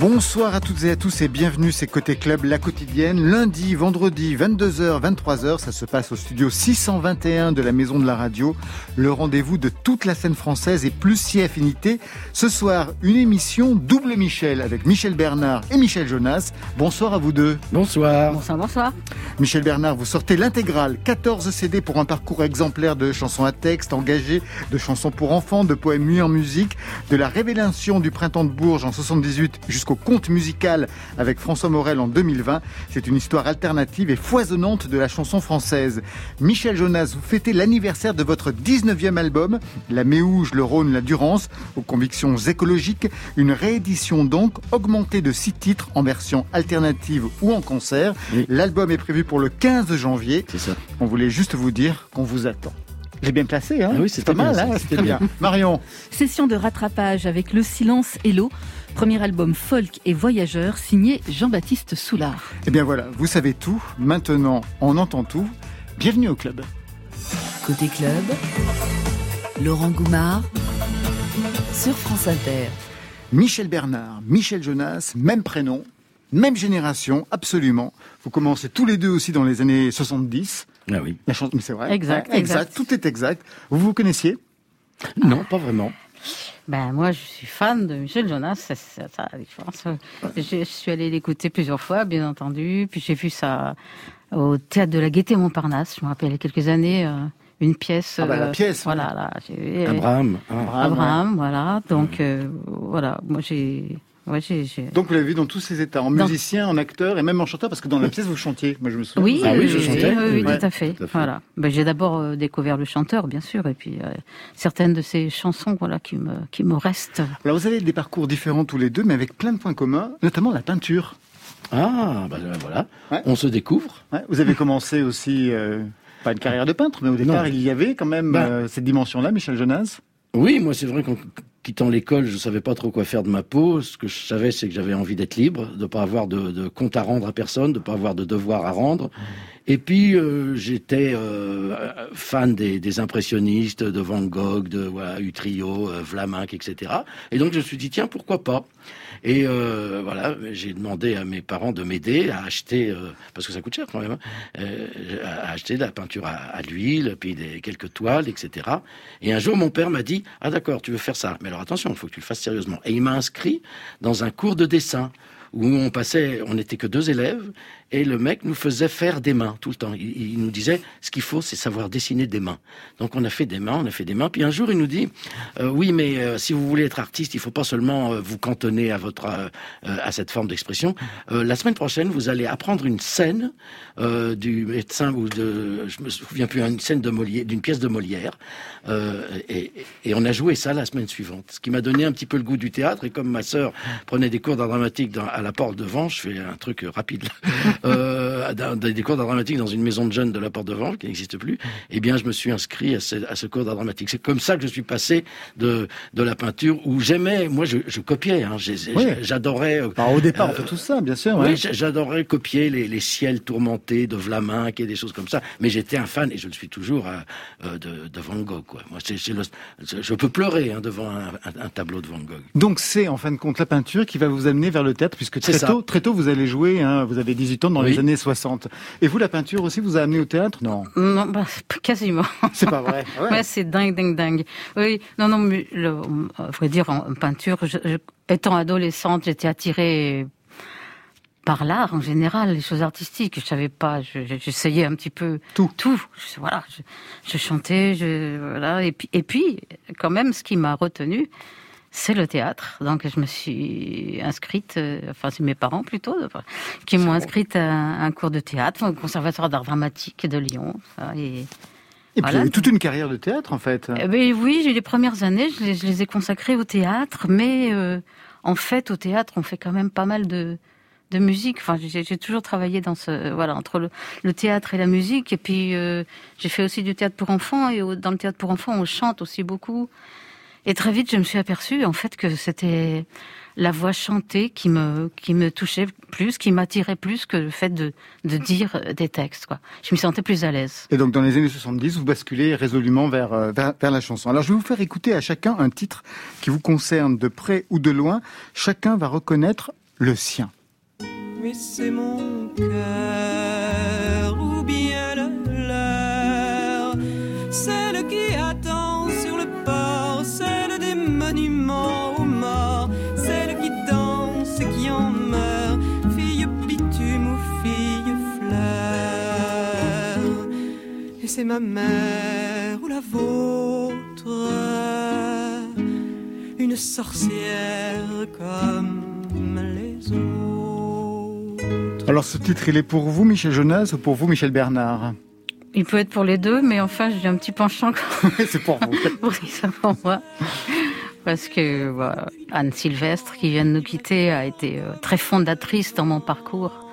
Bonsoir à toutes et à tous et bienvenue, c'est Côté Club, la quotidienne. Lundi, vendredi, 22h, 23h, ça se passe au studio 621 de la Maison de la Radio. Le rendez-vous de toute la scène française et plus si affinité. Ce soir, une émission double Michel avec Michel Bernard et Michel Jonas. Bonsoir à vous deux. Bonsoir. Bonsoir, bonsoir. Michel Bernard, vous sortez l'intégrale, 14 CD pour un parcours exemplaire de chansons à texte, engagées, de chansons pour enfants, de poèmes mis en musique, de la révélation du printemps de Bourges en 78 jusqu'au conte musical avec François Morel en 2020. C'est une histoire alternative et foisonnante de la chanson française. Michel Jonas, vous fêtez l'anniversaire de votre 19e album, La Méouge, le Rhône, la Durance, aux convictions écologiques. Une réédition donc augmentée de six titres en version alternative ou en concert. L'album est prévu pour le 15 janvier. C'est ça. On voulait juste vous dire qu'on vous attend. J'ai bien placé, hein? Ah oui, c'est c'était pas mal, hein? c'était bien. Marion, Session de rattrapage avec Le Silence et l'eau. Premier album folk et voyageur signé Jean-Baptiste Soulard. eh bien voilà, vous savez tout. Maintenant, on entend tout. Bienvenue au club. Côté club, Laurent Goumard sur France Inter. Michel Bernard, Michel Jonas, même prénom, même génération, absolument. Vous commencez tous les deux aussi dans les années 70. Ah oui. La chanson, mais c'est vrai. Exact, Ouais, exact. Tout est exact. Vous vous connaissiez? Non, pas vraiment. Ben moi, je suis fan de Michel Jonas. C'est ça la différence. Je, je suis allée l'écouter plusieurs fois, bien entendu. Puis j'ai vu ça au théâtre de la Gaîté Montparnasse. Je me rappelle il y a quelques années, euh, une pièce. Ah bah, la euh, pièce, Voilà, là. j'ai vu, euh, Abraham. ah. Abraham, voilà. Donc euh, voilà, moi j'ai, ouais, j'ai, j'ai- Donc vous l'avez vu dans tous ses états, en Dans- musicien, en acteur et même en chanteur, parce que dans la pièce vous chantiez. Moi je me souviens. Oui, Ah oui, oui, je oui, chantais. oui, oui, Ouais. tout à fait. Tout à fait. Voilà. Ben, j'ai d'abord euh, découvert le chanteur, bien sûr, et puis euh, certaines de ces chansons, voilà, qui me, qui me restent. Alors vous avez des parcours différents tous les deux, mais avec plein de points communs, notamment la peinture. Ah, bah euh, voilà. Ouais. On se découvre. Ouais, vous avez commencé aussi, euh, pas une carrière de peintre, mais au départ Non. il y avait quand même Bah. euh, cette dimension-là, Michel Jonas. Oui, moi c'est vrai qu'en quittant l'école, je savais pas trop quoi faire de ma peau. Ce que je savais, c'est que j'avais envie d'être libre, de pas avoir de, de compte à rendre à personne, de pas avoir de devoir à rendre. Et puis euh, j'étais euh, fan des, des impressionnistes, de Van Gogh, de voilà, Utrio, euh, Vlaminck, etc. Et donc je me suis dit tiens pourquoi pas? Et euh, voilà, j'ai demandé à mes parents de m'aider à acheter, euh, parce que ça coûte cher quand même, hein, euh, à acheter de la peinture à, à l'huile, puis des, quelques toiles, etc. Et un jour, mon père m'a dit, ah d'accord, tu veux faire ça, mais alors attention, il faut que tu le fasses sérieusement. Et il m'a inscrit dans un cours de dessin où on passait, on n'était que deux élèves, et le mec nous faisait faire des mains tout le temps. Il, nous disait, ce qu'il faut, c'est savoir dessiner des mains. Donc on a fait des mains, on a fait des mains. Puis un jour, il nous dit, euh, oui, mais euh, si vous voulez être artiste, il faut pas seulement euh, vous cantonner à votre euh, euh, à cette forme d'expression. Euh, la semaine prochaine, vous allez apprendre une scène du médecin ou de, je me souviens plus, une scène de Molière, d'une pièce de Molière. Et, et on a joué ça la semaine suivante, ce qui m'a donné un petit peu le goût du théâtre. Et comme ma sœur prenait des cours d'art dramatique dans- à la porte de Vence, je fais un truc rapide, Uh. Euh, des cours d'art dramatique dans une maison de jeunes de la porte de Vence qui n'existe plus. Eh bien, je me suis inscrit à ce, à ce cours d'art dramatique. C'est comme ça que je suis passé de de la peinture où j'aimais, moi, je, je copiais, hein, Oui. j'adorais. euh, Alors, au départ on Euh, fait tout ça, bien sûr. oui, j'a- j'adorais copier les, les ciels tourmentés de Vlaminck et des choses comme ça. Mais j'étais un fan, et je le suis toujours, euh, euh, de, de Van Gogh. Quoi. Moi, le- je, peux pleurer hein, devant un, un- un tableau de Van Gogh. Donc c'est en fin de compte la peinture qui va vous amener vers le théâtre, puisque très tôt, très tôt vous allez jouer, hein, vous avez 18 ans dans Oui. les années 60. Et vous, la peinture aussi vous a amené au théâtre? Non, Non, bah, quasiment. c'est pas vrai. Ouais. Ouais, c'est dingue, dingue, dingue. Oui, non, non, mais le, vrai dire, en peinture, je- je- étant adolescente, j'étais attirée par l'art en général, les choses artistiques. Je savais pas, je- je- j'essayais un petit peu Tout. tout. Je- voilà, je, chantais, je, voilà, et puis, et puis, quand même, ce qui m'a retenue, c'est le théâtre. Donc, je me suis inscrite, euh, enfin, c'est mes parents plutôt, enfin, qui m'ont inscrite à un, cours de théâtre au Conservatoire d'art dramatique de Lyon. et, Et puis Voilà. il y a eu toute une carrière de théâtre en fait. eh ben oui, j'ai les premières années, je les, je les ai consacrées au théâtre, mais euh, en fait, au théâtre, on fait quand même pas mal de, de musique. Enfin, j'ai j'ai toujours travaillé dans ce voilà entre le, le théâtre et la musique, et puis euh, j'ai fait aussi du théâtre pour enfants, et au- dans le théâtre pour enfants, on chante aussi beaucoup. Et très vite, je me suis aperçue en fait que c'était la voix chantée qui me qui me touchait plus, qui m'attirait plus que le fait de de dire des textes. Quoi. Je me sentais plus à l'aise. Et donc dans les années 70, vous basculez résolument vers, euh, vers, vers la chanson. Alors je vais vous faire écouter à chacun un titre qui vous concerne de près ou de loin. Chacun va reconnaître le sien. Mais c'est mon cœur c'est ma mère ou la vôtre, une sorcière comme les autres. Alors ce titre, il est pour vous, Michel Jonas, ou pour vous, Michel Bernard Il peut être pour les deux, mais enfin, j'ai un petit penchant C'est pour vous. pour ça pour moi. Parce que Anne Sylvestre, qui vient de nous quitter, a été euh, très fondatrice dans mon parcours.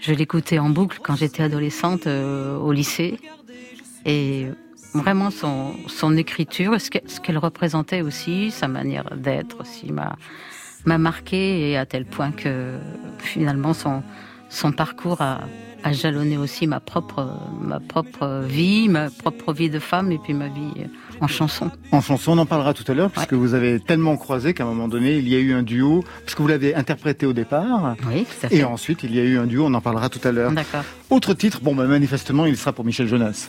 Je l'écoutais en boucle quand j'étais adolescente euh, au lycée. Et vraiment, son, son écriture, ce que- qu'elle représentait aussi, sa manière d'être aussi, m'a m'a marqué et à tel point que finalement son, son parcours a, a jalonné aussi ma propre, ma propre vie, ma propre vie de femme et puis ma vie en chanson. En chanson, on en parlera tout à l'heure, puisque vous avez tellement croisé qu'à un moment donné, il y a eu un duo, puisque vous l'avez interprété au départ. Oui, tout à fait. Et ensuite, il y a eu un duo, on en parlera tout à l'heure. D'accord. Autre titre, bon, bah, manifestement, il sera pour Michel Jonas.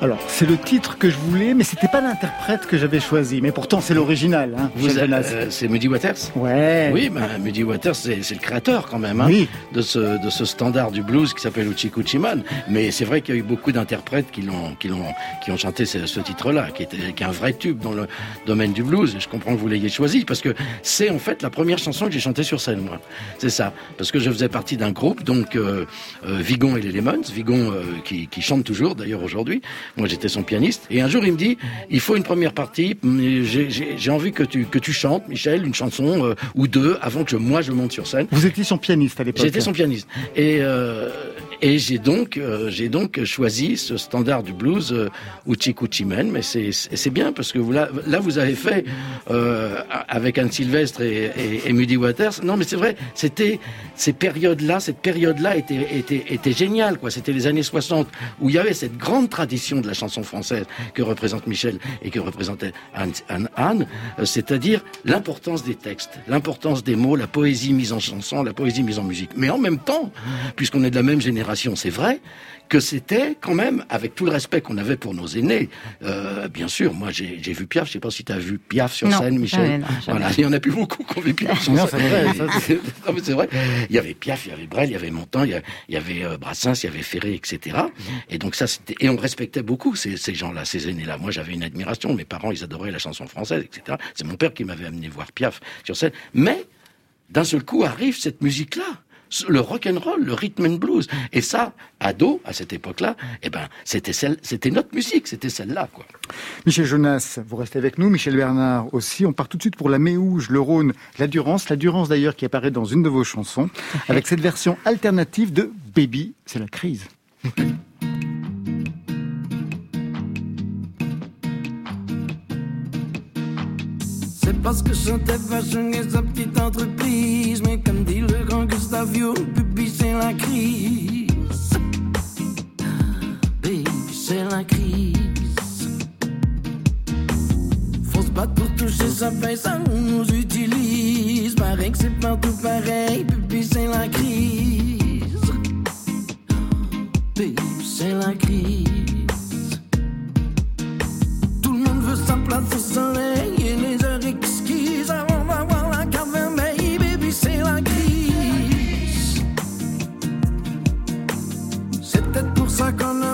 Alors, c'est le titre que je voulais, mais c'était pas l'interprète que j'avais choisi. Mais pourtant, c'est l'original, hein, Vous euh, c'est Muddy Waters Ouais. Oui, ben, Muddy Waters, c'est le créateur quand même hein, Oui. de, ce, de ce standard du blues qui s'appelle Uchi Kuchi Man. Mais c'est vrai qu'il y a eu beaucoup d'interprètes qui l'ont qui l'ont qui ont chanté ce, ce titre-là, qui, était, qui est un vrai tube dans le domaine du blues. Et je comprends que vous l'ayez choisi parce que c'est en fait la première chanson que j'ai chantée sur scène, moi. C'est ça, parce que je faisais partie d'un groupe, donc euh, euh, Vigon et les Lemons, Vigon euh, qui, qui chante toujours d'ailleurs aujourd'hui. Moi, j'étais son pianiste. Et un jour, il me dit, il faut une première partie. J'ai envie que tu que tu chantes, Michel, une chanson euh, ou deux avant que moi je monte sur scène. Vous étiez son pianiste à l'époque. J'étais son pianiste. Et, euh, et j'ai donc, euh, j'ai donc choisi ce standard du blues, euh, Uchi Kuchi Men. Mais c'est bien parce que vous, là, là, vous avez fait, euh, avec Anne Sylvestre et, et, et Muddy Waters. Non, mais c'est vrai, c'était ces périodes-là, cette période-là était, était, était géniale, quoi. C'était les années 60 où il y avait cette grande tradition de la chanson française que représente Michel et que représentait Anne, Anne, Anne, euh, c'est-à-dire l'importance des textes, l'importance des mots, la poésie mise en chanson, la poésie mise en musique. Mais en même temps, puisqu'on est de la même génération, c'est vrai que c'était quand même, avec tout le respect qu'on avait pour nos aînés, euh, bien sûr, moi j'ai j'ai vu Piaf, je sais pas si tu as vu Piaf sur Non, scène, Michel. jamais, non, jamais. Voilà, il y en a plus beaucoup qui ont vu Piaf sur scène. c'est vrai, ça, C'est- non, mais c'est vrai. Il y avait Piaf, il y avait Brel, il y avait Montand, il y a- il y avait euh, Brassens, il y avait Ferré, etc. Et donc ça, c'était et on respectait beaucoup ces, ces gens-là, ces aînés-là. Moi, j'avais une admiration. Mes parents, ils adoraient la chanson française, etc. C'est mon père qui m'avait amené voir Piaf sur scène. Mais d'un seul coup arrive cette musique-là. Le rock and roll, le rhythm and blues, et ça, ado à cette époque-là, eh ben, c'était celle, c'était notre musique, c'était celle-là, quoi. Michel Jonas, vous restez avec nous. Michel Bernard aussi. On part tout de suite pour la Méouge, le Rhône, la Durance. La Durance d'ailleurs qui apparaît dans une de vos chansons avec cette version alternative de Baby, c'est la crise. C'est parce que et sa petite entreprise. Grand Gustavio, Bubi c'est la crise. Baby, c'est la crise. Faut se battre pour toucher sa paye, ça nous utilise. Pareil que c'est partout pareil, Bubi c'est la crise. Baby, c'est la crise. Tout le monde veut sa place au soleil et les heures exquises peut-être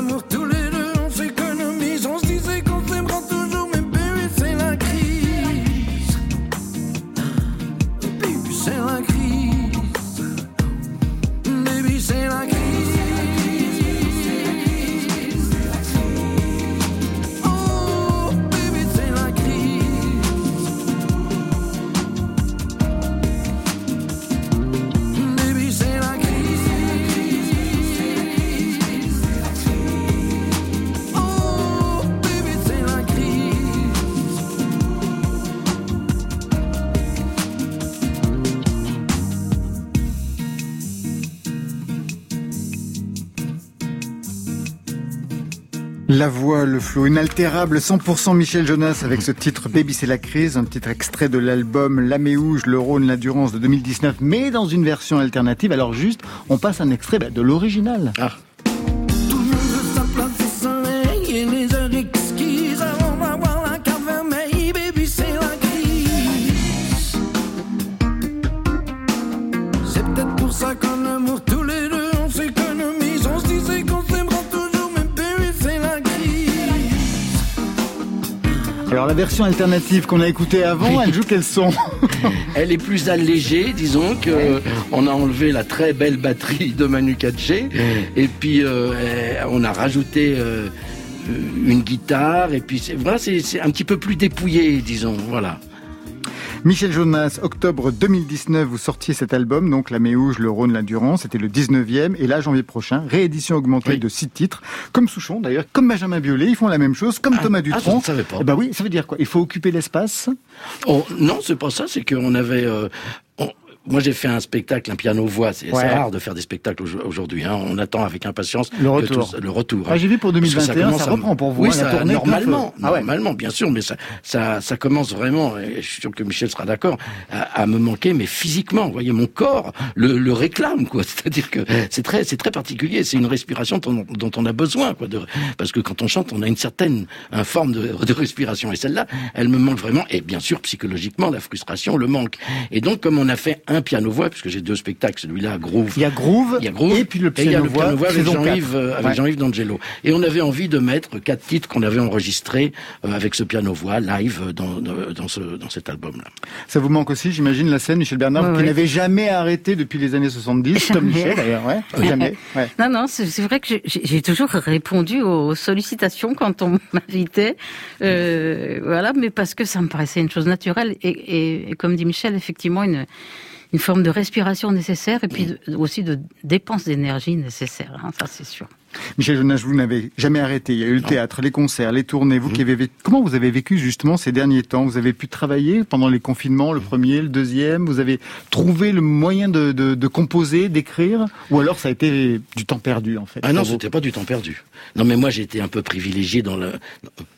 La voix, le flow inaltérable, 100% Michel Jonas avec ce titre Baby c'est la crise, un titre extrait de l'album La Méouge, le Rhône, l'Endurance de 2019, mais dans une version alternative. Alors juste, on passe un extrait bah, de l'original. Ah. La version alternative qu'on a écoutée avant, elle joue quel son? Elle est plus allégée, disons que euh, on a enlevé la très belle batterie de Manu Katché et puis euh, on a rajouté euh, une guitare et puis c'est voilà c'est un petit peu plus dépouillé, disons. Voilà. Michel Jonas, octobre 2019, vous sortiez cet album, donc La Méouge, le Rhône, l'Endurance, c'était le 19e, et là, janvier prochain, réédition augmentée Oui. de six titres, comme Souchon d'ailleurs, comme Benjamin Biolay, ils font la même chose, comme Ah, Thomas ah, je Dutronc. ne savais pas. Eh ben oui, ça veut dire quoi? Il faut occuper l'espace? Oh, non, c'est pas ça, c'est qu'on avait. euh, on- moi, j'ai fait un spectacle, un piano-voix. C'est Ouais. rare de faire des spectacles au- aujourd'hui. Hein. On attend avec impatience Le retour. tout- le retour. Ah, j'ai vu pour Parce que 2021, commence ça à- reprend pour vous, Oui, hein, ça, tournée normalement. Ah ouais. normalement, bien sûr, mais ça, ça, ça commence vraiment. Et je suis sûr que Michel sera d'accord à, à me manquer, mais physiquement. Vous voyez, mon corps le, le réclame, quoi. C'est-à-dire que c'est très, c'est très particulier. C'est une respiration dont, dont on a besoin, quoi. De, parce que quand on chante, on a une certaine un forme de, de respiration. Et celle-là, elle me manque vraiment. Et bien sûr, psychologiquement, la frustration, le manque. Et donc, comme on a fait un piano-voix, puisque j'ai deux spectacles, celui-là, Groove. Il y a Groove, Il y a Groove, et puis le piano-voix, avec Jean-Yves, 4. euh, avec Ouais. D'Angelo. Et on avait envie de mettre quatre titres qu'on avait enregistrés euh, avec ce piano-voix live euh, dans, dans, dans ce, dans cet album-là. Ça vous manque aussi, j'imagine, la scène, Michel Bernard, Ouais, qui ouais. n'avait jamais arrêté depuis les années 70, Tom Jamais. Michel d'ailleurs, ouais, jamais. Ouais. Non, non, c'est vrai que j'ai- toujours répondu aux sollicitations quand on m'invitait, euh, voilà, mais parce que ça me paraissait une chose naturelle et, et- et comme dit Michel, effectivement une une forme de respiration nécessaire et puis aussi de dépense d'énergie nécessaire, hein, ça c'est sûr. Michel Jonas, vous n'avez jamais arrêté. Il y a eu le théâtre, les concerts, les tournées. Mmh. Vous qui avez vécu, comment vous avez vécu justement ces derniers temps? Vous avez pu travailler pendant les confinements, le premier, le deuxième? Vous avez trouvé le moyen de, de, de composer, d'écrire, ou alors ça a été du temps perdu en fait. Ah non, c'était pas du temps perdu. Non, mais moi j'ai été un peu privilégié dans le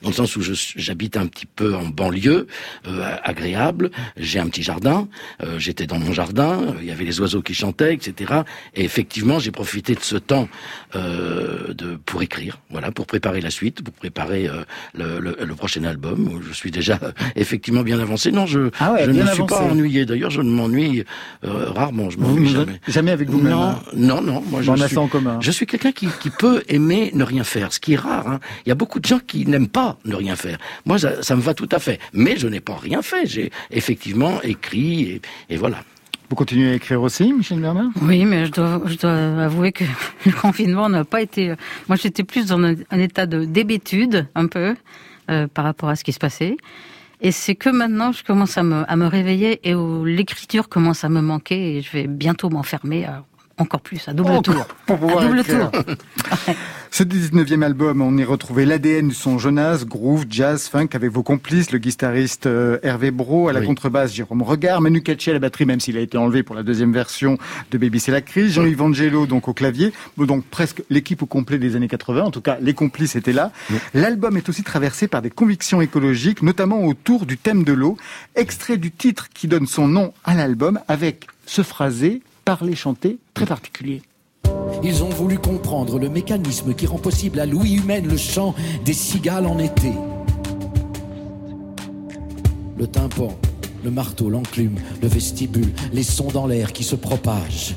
dans le sens où j'habite un petit peu en banlieue, euh, agréable. J'ai un petit jardin. euh, J'étais dans mon jardin. euh, Il y avait les oiseaux qui chantaient, etc. Et effectivement, j'ai profité de ce temps euh, de pour écrire, voilà, pour préparer la suite, pour préparer euh, le, le, le prochain album. où Je suis déjà euh, effectivement bien avancé. Non, je Ah ouais, je ne suis pas ennuyé. D'ailleurs, je ne m'ennuie euh, rarement. Je m'ennuie jamais. jamais avec vous-même. Non, hein non, non. Moi, je suis, en commun. je suis quelqu'un qui, qui peut aimer ne rien faire, ce qui est rare. hein. Il y a beaucoup de gens qui n'aiment pas ne rien faire. Moi, ça, ça me va tout à fait. Mais je n'ai pas rien fait. J'ai effectivement écrit et, et voilà. Vous continuez à écrire aussi, Michel Bernard? Oui, mais je dois, je dois avouer que le confinement n'a pas été. Moi, j'étais plus dans un, un état de d'hébétude, un peu, euh, par rapport à ce qui se passait. Et c'est que maintenant, je commence à me, à me réveiller et où l'écriture commence à me manquer et je vais bientôt m'enfermer à- encore plus, à double Encore, tour. pour À double écrire. tour. Ce 19e album, on y retrouvait l'ADN du son Jonas, groove, jazz, funk, avec vos complices, le guitariste euh, Hervé Bro, à la Oui. contrebasse Jérôme Regard, Manu Katché à la batterie, même s'il a été enlevé pour la deuxième version de Baby c'est la crise, Jean-Yves Angelo donc au clavier, donc presque l'équipe au complet des années 80, en tout cas les complices étaient là. L'album est aussi traversé par des convictions écologiques, notamment autour du thème de l'eau, extrait du titre qui donne son nom à l'album, avec ce phrasé, parler, chanter, très particulier. Ils ont voulu comprendre le mécanisme qui rend possible à l'ouïe humaine le chant des cigales en été. Le tympan, le marteau, l'enclume, le vestibule, les sons dans l'air qui se propagent.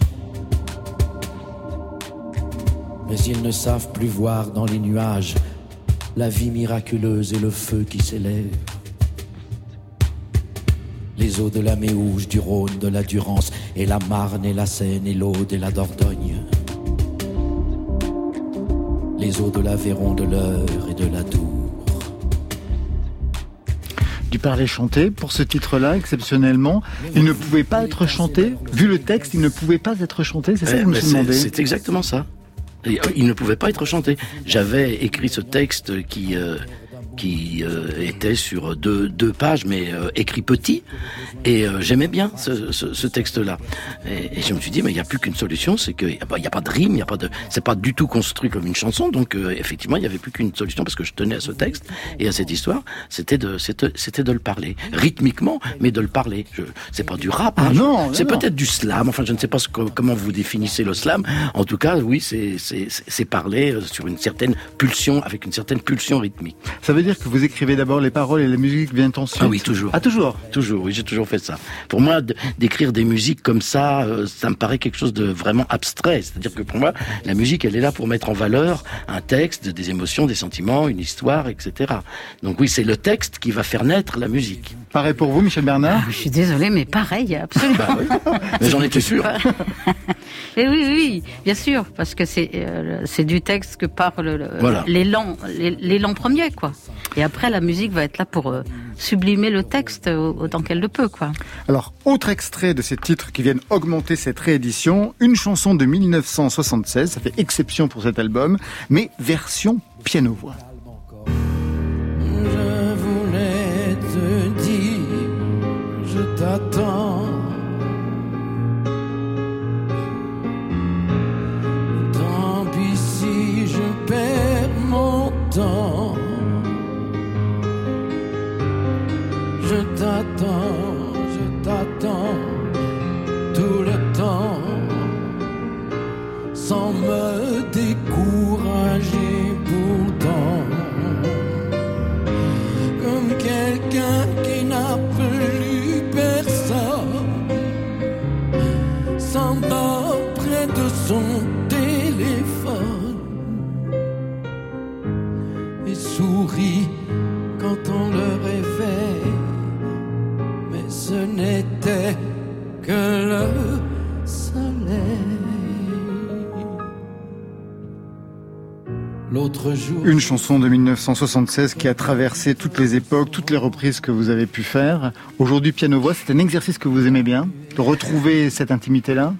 Mais ils ne savent plus voir dans les nuages la vie miraculeuse et le feu qui s'élève. Les eaux de la Méouge, du Rhône, de la Durance, et la Marne et la Seine, et l'Aude et la Dordogne. Les eaux de l'Aveyron, de l'Eure et de la Dour. du parler chanté pour ce titre-là exceptionnellement. Il ne pouvait pas être chanté. Vu le texte, il ne pouvait pas être chanté. C'est ça que vous me mais c'est demandez. c'est exactement ça. Euh, Il ne pouvait pas être chanté. J'avais écrit ce texte qui, euh, qui euh, était sur deux, deux pages, mais euh, écrit petit. Et euh, j'aimais bien ce, ce, ce texte-là. Et, et je me suis dit, mais il n'y a plus qu'une solution, c'est qu'il n'y a, pas- il y a pas de rime, il y a pas de, c'est pas du tout construit comme une chanson. Donc effectivement, il n'y avait plus qu'une solution parce que je tenais à ce texte et à cette histoire, c'était de, c'était, c'était de le parler rythmiquement, mais de le parler. Je, c'est pas du rap. Ah hein. non, non, c'est peut-être du slam. Enfin, je ne sais pas ce que- comment vous définissez le slam. En tout cas, oui, c'est, c'est, parler sur une certaine pulsion, avec une certaine pulsion rythmique. Ça veut dire que vous écrivez d'abord les paroles et la musique vient ensuite Ah oui, toujours. Ah, toujours Toujours, oui, j'ai toujours fait ça. Pour moi, d'écrire des musiques comme ça, euh, ça me paraît quelque chose de vraiment abstrait. C'est-à-dire que pour moi, la musique, elle est là pour mettre en valeur un texte, des émotions, des sentiments, une histoire, etc. Donc oui, c'est le texte qui va faire naître la musique. Pareil pour vous, Michel Bernard Je suis désolée, mais pareil, absolument. Bah oui. Mais j'en étais sûr. Et oui, oui, bien sûr, parce que c'est euh, c'est du texte que parle le- Voilà. l'élan, l'é- l'élan premier, quoi. Et après, la musique va être là pour euh, sublimer le texte au- autant qu'elle le peut, quoi. Alors, autre extrait de ces titres qui viennent augmenter cette réédition, une chanson de 1976, ça fait exception pour cet album, mais version piano-voix. Je t'attends. Tant pis si je perds mon temps. Je t'attends, chanson de 1976 qui a traversé toutes les époques, toutes les reprises que vous avez pu faire. Aujourd'hui, piano-voix, c'est un exercice que vous aimez bien, de retrouver cette intimité-là?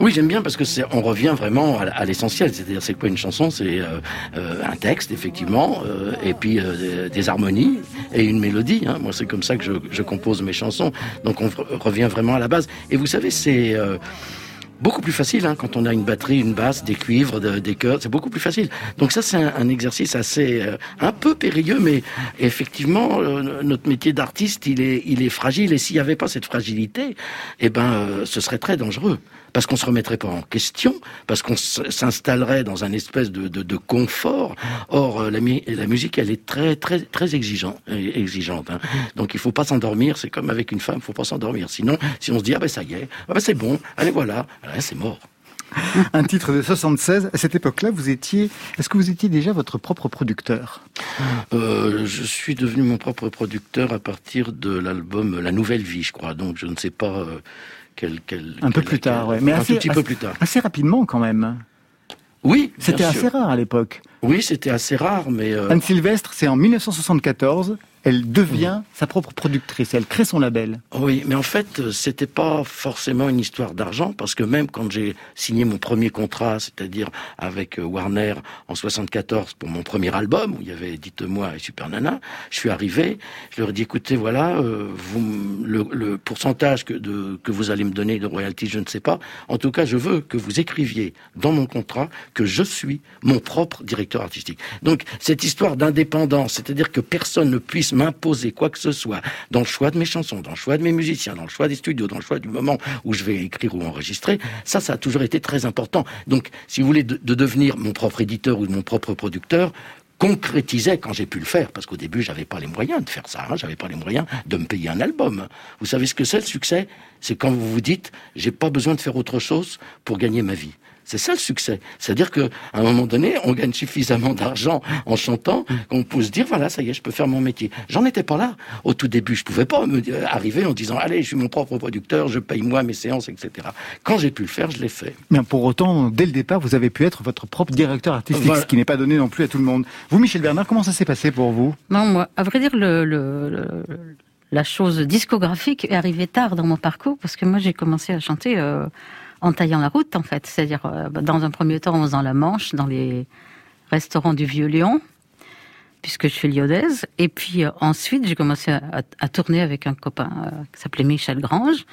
Oui, j'aime bien parce que c'est, on revient vraiment à, l'essentiel. C'est-à-dire, c'est quoi une chanson? C'est euh, euh, un texte, effectivement, euh, et puis des, harmonies et une mélodie. Hein. Moi, c'est comme ça que je, je compose mes chansons. Donc, on re- revient vraiment à la base. Et vous savez, c'est beaucoup plus facile hein, quand on a une batterie, une basse, des cuivres, de- des chœurs. C'est beaucoup plus facile. Donc ça, c'est un, un exercice assez euh, un peu périlleux, mais effectivement, euh, notre métier d'artiste, il est, il est fragile. Et s'il n'y avait pas cette fragilité, eh ben, euh, ce serait très dangereux. Parce qu'on se remettrait pas en question, parce qu'on s'installerait dans un espèce de, de, de confort. Or, euh, la, musique, elle est très, très, très exigeante. exigeante hein. Donc, il faut pas s'endormir. C'est comme avec une femme, il faut pas s'endormir. Sinon, si on se dit ah ben ça y est, ah ben c'est bon, allez voilà, Ah, c'est mort. Un titre de 76. À cette époque-là, vous étiez. Est-ce que vous étiez déjà votre propre producteur? Euh, je suis devenu mon propre producteur à partir de l'album La Nouvelle Vie, je crois. Donc, je ne sais pas euh, Un peu plus tard, ouais. Mais un assez, tout petit peu plus tard. Assez rapidement, quand même. Oui, C'était assez rare à l'époque. Oui, c'était assez rare, mais euh, Anne Sylvestre, c'est en 1974. Elle devient sa propre productrice. Elle crée son label. Oui, mais en fait, euh, c'était pas forcément une histoire d'argent, parce que même quand j'ai signé mon premier contrat, c'est-à-dire avec euh, Warner en 74 pour mon premier album, où il y avait Dites-moi et Super Nana, je suis arrivé, je leur ai dit, écoutez, voilà, euh, vous, le, le pourcentage que, de, que vous allez me donner de royalties, je ne sais pas. En tout cas, je veux que vous écriviez dans mon contrat que je suis mon propre directeur artistique. Donc, cette histoire d'indépendance, c'est-à-dire que personne ne puisse m'imposer quoi que ce soit dans le choix de mes chansons, dans le choix de mes musiciens, dans le choix des studios, dans le choix du moment où je vais écrire ou enregistrer, ça, ça a toujours été très important. Donc, si vous voulez, de, de devenir mon propre éditeur ou mon propre producteur, concrétisait quand j'ai pu le faire, parce qu'au début, j'avais pas les moyens de faire ça, hein, j'avais pas les moyens de me payer un album. Vous savez ce que c'est le succès? C'est quand vous vous dites, j'ai pas besoin de faire autre chose pour gagner ma vie. C'est ça le succès. C'est-à-dire que à un moment donné, on gagne suffisamment d'argent en chantant qu'on peut se dire voilà, ça y est, je peux faire mon métier. J'en étais pas là. Au tout début, je pouvais pas me euh, arriver en disant allez, je suis mon propre producteur, je paye moi mes séances, etc. Quand j'ai pu le faire, je l'ai fait. Mais pour autant, dès le départ, vous avez pu être votre propre directeur artistique, Voilà. ce qui n'est pas donné non plus à tout le monde. Vous, Michel Bernard, comment ça s'est passé pour vous? Non, moi, à vrai dire, le, le- le- la chose discographique est arrivée tard dans mon parcours parce que moi, j'ai commencé à chanter euh, en taillant la route, en fait. C'est-à-dire, euh, dans un premier temps, en faisant la manche dans les restaurants du Vieux-Lyon. puisque je suis lyonnaise. Et puis euh, ensuite, j'ai commencé à, tourner avec un copain euh, qui s'appelait Michel Grange.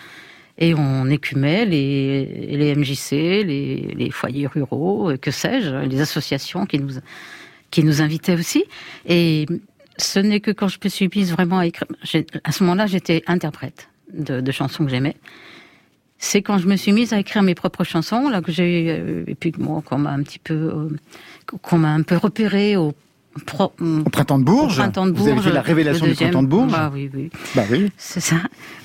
Et on écumait les, les MJC, les, les foyers ruraux, que sais-je, les associations qui nous, qui nous invitaient aussi. Et ce n'est que quand je me suis mise vraiment à écrire. À ce moment-là, j'étais interprète de chansons que j'aimais. C'est quand je me suis mise à écrire mes propres chansons, là que j'ai, euh, et puis bon, qu'on m'a un petit peu, euh, qu'on m'a un peu repéré au, pro- Au printemps de Bourges, au printemps de vous avez fait la révélation du printemps de. Bourges. Ah oui, oui. Bah oui. C'est ça.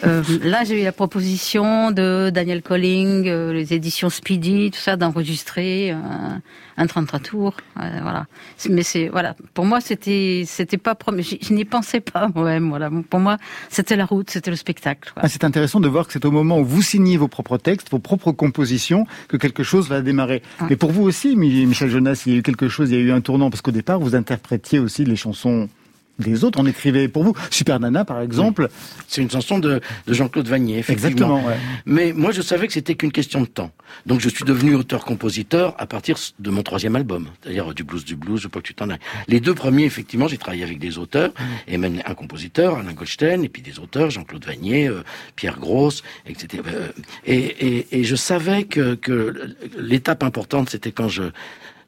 Euh, là, j'ai eu la proposition de Daniel Colling, euh, les éditions Speedy, tout ça, d'enregistrer un, un 33 tours. euh, voilà. Mais c'est voilà. Pour moi, c'était c'était pas promis. Je, je n'y pensais pas moi-même. Voilà. Pour moi, c'était la route, c'était le spectacle. Ah, c'est intéressant de voir que c'est au moment où vous signez vos propres textes, vos propres compositions, que quelque chose va démarrer. Ouais. Mais pour vous aussi, Mi- Michel Jonas, il y a eu quelque chose, il y a eu un tournant, parce qu'au départ, vous interprétiez aussi les chansons des autres, on écrivait pour vous. Super Nana, par exemple. C'est une chanson de, de Jean-Claude Vanier, effectivement. Exactement, ouais. Mais moi, je savais que c'était qu'une question de temps. Donc, je suis devenu auteur-compositeur à partir de mon troisième album, c'est-à-dire du blues du blues, je pas que tu t'en ailles. Les deux premiers, effectivement, j'ai travaillé avec des auteurs, et même un compositeur, Alain Goldstein, et puis des auteurs, Jean-Claude Vanier, euh, Pierre Grosse, etc. Euh, Et, et, et je savais que, que l'étape importante, c'était quand je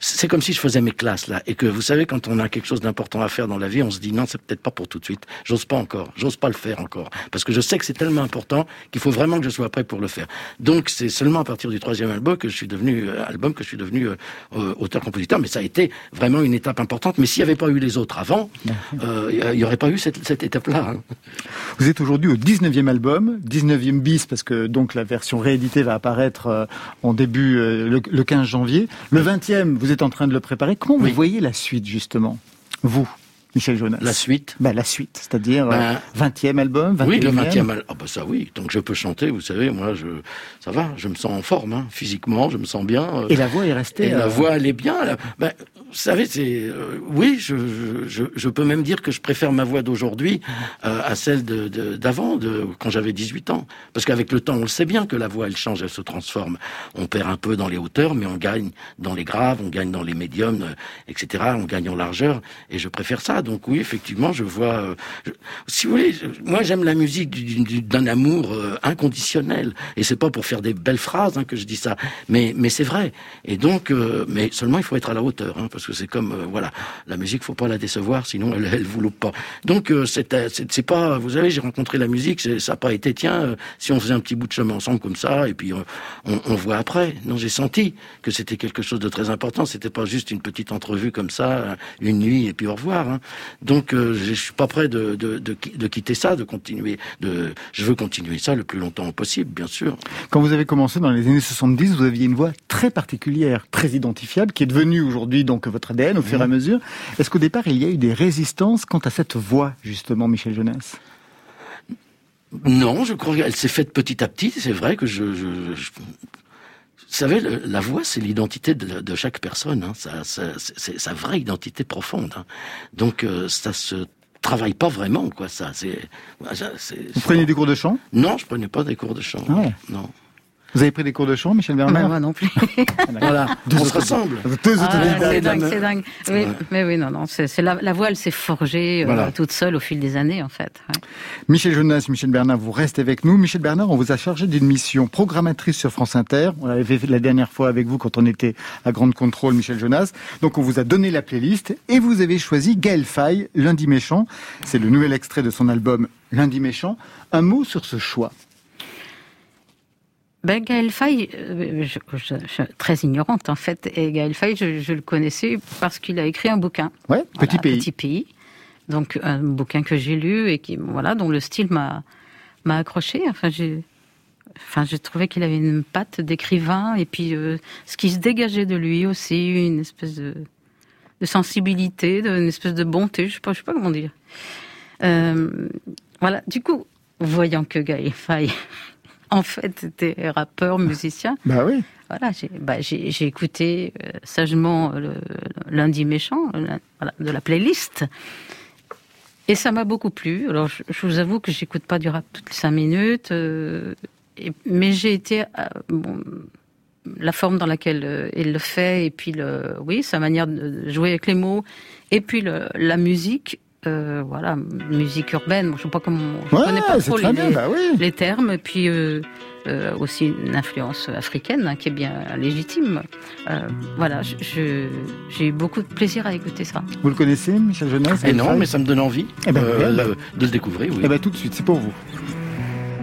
c'est comme si je faisais mes classes là et que vous savez quand on a quelque chose d'important à faire dans la vie on se dit non c'est peut-être pas pour tout de suite. J'ose pas encore. J'ose pas le faire encore. Parce que je sais que c'est tellement important qu'il faut vraiment que je sois prêt pour le faire. Donc c'est seulement à partir du troisième album que je suis devenu euh, album que je suis devenu euh, euh, auteur-compositeur. Mais ça a été vraiment une étape importante. Mais s'il n'y avait pas eu les autres avant il y aurait pas eu cette, cette étape là Vous êtes aujourd'hui au 19e album, 19e bis, parce que donc la version rééditée va apparaître en début, le, le 15 janvier. Le 20e, vous êtes en train de le préparer. Comment Oui. vous voyez la suite, justement Vous, Michel Jonas? la suite? Bah, la suite, c'est-à-dire euh, Ben, 20e album, 21e Oui, le 20e. al- Ah bah ça oui, donc je peux chanter, vous savez, moi je ça va, je me sens en forme hein, physiquement, je me sens bien. euh, Et la voix est restée. et la euh, voix elle est bien. elle ben, vous savez, c'est euh, oui, je, je, je, peux même dire que je préfère ma voix d'aujourd'hui euh, à celle de de- d'avant, de, quand j'avais 18 ans, parce qu'avec le temps, on le sait bien que la voix elle change, elle se transforme. On perd un peu dans les hauteurs, mais on gagne dans les graves, on gagne dans les médiums, euh, etc. On gagne en largeur, et je préfère ça. Donc oui, effectivement, je vois. euh, je- si vous voulez, moi j'aime la musique du- du- d'un amour euh, inconditionnel, et c'est pas pour faire des belles phrases hein, que je dis ça, mais mais c'est vrai. Et donc, euh, mais seulement il faut être à la hauteur, hein, parce que c'est comme euh, voilà, la musique, faut pas la décevoir, sinon elle elle vous loupe pas. Donc euh, c'est euh, pas, vous savez, j'ai rencontré la musique, ça n'a pas été tiens, euh, si on faisait un petit bout de chemin ensemble comme ça, et puis on, voit après. Non, j'ai senti que c'était quelque chose de très important. C'était pas juste une petite entrevue comme ça, une nuit et puis au revoir. hein. Donc je suis pas prêt de, de, de, de quitter ça, de continuer. De, je veux continuer ça le plus longtemps possible, bien sûr. Quand vous avez commencé dans les années 70, vous aviez une voix très particulière, très identifiable, qui est devenue aujourd'hui donc votre ADN au fur et à mesure. Est-ce qu'au départ, il y a eu des résistances quant à cette voix, justement, Michel Jonas Non, je crois qu'elle s'est faite petit à petit. C'est vrai que je, je, je- vous savez, le- la voix, c'est l'identité de, de chaque personne. Hein. Ça, ça- c'est sa vraie identité profonde. hein. Donc, euh, ça se travaille pas vraiment, quoi. Ça, c'est. Vous preniez des cours de chant? Non, je prenais pas des cours de chant. Ah ouais. Non. Vous avez pris des cours de chant, Michel Ben, Bernard moi non plus. Voilà. Deux On se ressemble. Deux Ah, c'est dingue, c'est dingue. Oui, Ouais. mais oui, non, non, c'est c'est la, la voix, elle s'est forgée euh, Voilà. toute seule au fil des années, en fait. ouais. Michel Jonas, Michel Bernard, vous restez avec nous. Michel Bernard, on vous a chargé d'une mission programmatrice sur France Inter. On l'avait fait la dernière fois avec vous quand on était à Grande Contrôle, Michel Jonas. Donc on vous a donné la playlist et vous avez choisi Gaël Faye, Lundi Méchant. C'est le nouvel extrait de son album Lundi Méchant. Un mot sur ce choix. Ben, Gaël Faye, euh, je, je- très ignorante en fait, et Gaël Faye, je, je le connaissais parce qu'il a écrit un bouquin. Ouais, Voilà, petit pays. Petit pays. Donc un bouquin que j'ai lu et qui, voilà, dont le style m'a m'a accroché. Enfin, j'ai, enfin, j'ai trouvé qu'il avait une patte d'écrivain et puis euh, ce qui se dégageait de lui aussi, une espèce de, de sensibilité, de- une espèce de bonté. Je sais pas, je sais pas comment dire. Euh, voilà. Du coup, voyant que Gaël Faye, en fait, était rappeur, musicien, Bah oui. voilà, j'ai bah, écouté euh, sagement le, le lundi méchant euh, voilà, de la playlist. Et ça m'a beaucoup plu. Alors, je, je vous avoue que j'écoute pas du rap toutes les cinq minutes, euh, et- mais j'ai été, euh, bon, la forme dans laquelle euh, il le fait, et puis le, oui, sa manière de jouer avec les mots, et puis le, la musique. Euh, voilà, musique urbaine. Je sais pas comment, je Ouais, connais pas c'est trop très les, bien, bah oui. les termes, et puis euh, euh, aussi une influence africaine hein, qui est bien légitime. Euh, voilà, j'ai eu beaucoup de plaisir à écouter ça. Vous le connaissez, Michel Jonas Et non, mais ça me donne envie Eh ben, de le découvrir. Oui. Eh ben tout de suite, c'est pour vous.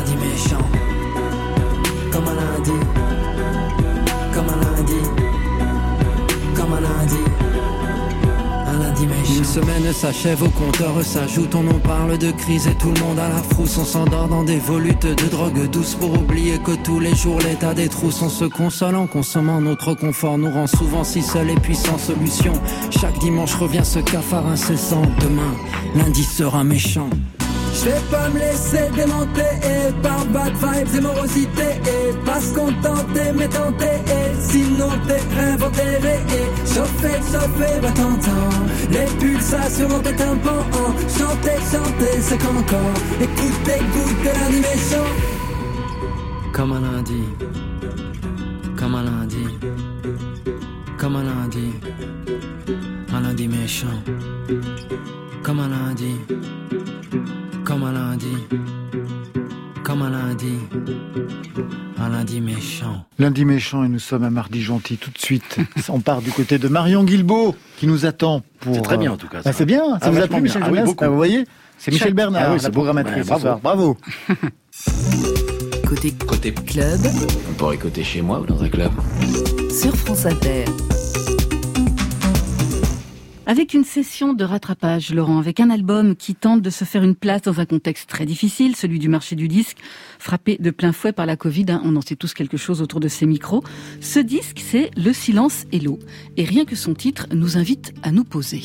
lundi méchant, comme un lundi, comme un lundi, comme un lundi, un. Une semaine s'achève, au compteur s'ajoute, on en parle de crise et tout le monde à la frousse, on s'endort dans des volutes de drogue douce pour oublier que tous les jours l'état des trousses, on se console en consommant notre confort, nous rend souvent si seuls et puis sans solution. Chaque dimanche revient ce cafard incessant, demain, lundi sera méchant. Je vais pas me laisser démonter et par bad vibes et morosité et pas se contenter mais tenter sinon t'es inventé et chauffer, chauffer, va t'entendre. Les pulsations dans tes tympans chanter, chanter, c'est qu'encore écoutez, écoutez lundi méchant comme un lundi. Comme un lundi. Comme un lundi. Un lundi méchant. Comme un lundi comme un lundi, comme un lundi, un lundi méchant. Lundi méchant et nous sommes à mardi gentil tout de suite. On part du côté de Marion Guilbeault qui nous attend pour. C'est très bien, euh, en tout cas, ça. c'est bien, ça Ah, vous a vachement plu, bien. Michel Ah oui, Jonas beaucoup. Ah, Vous voyez C'est Michel Bernard, Ah oui, la programmatrice Ouais, ce bravo. soir. Bravo. Côté Côté club on pourrait côté chez moi ou dans un club? sur France Inter. Avec une session de rattrapage, Laurent, avec un album qui tente de se faire une place dans un contexte très difficile, celui du marché du disque, frappé de plein fouet par la Covid, hein, on en sait tous quelque chose autour de ces micros. Ce disque, c'est Le silence et l'eau. Et rien que son titre nous invite à nous poser.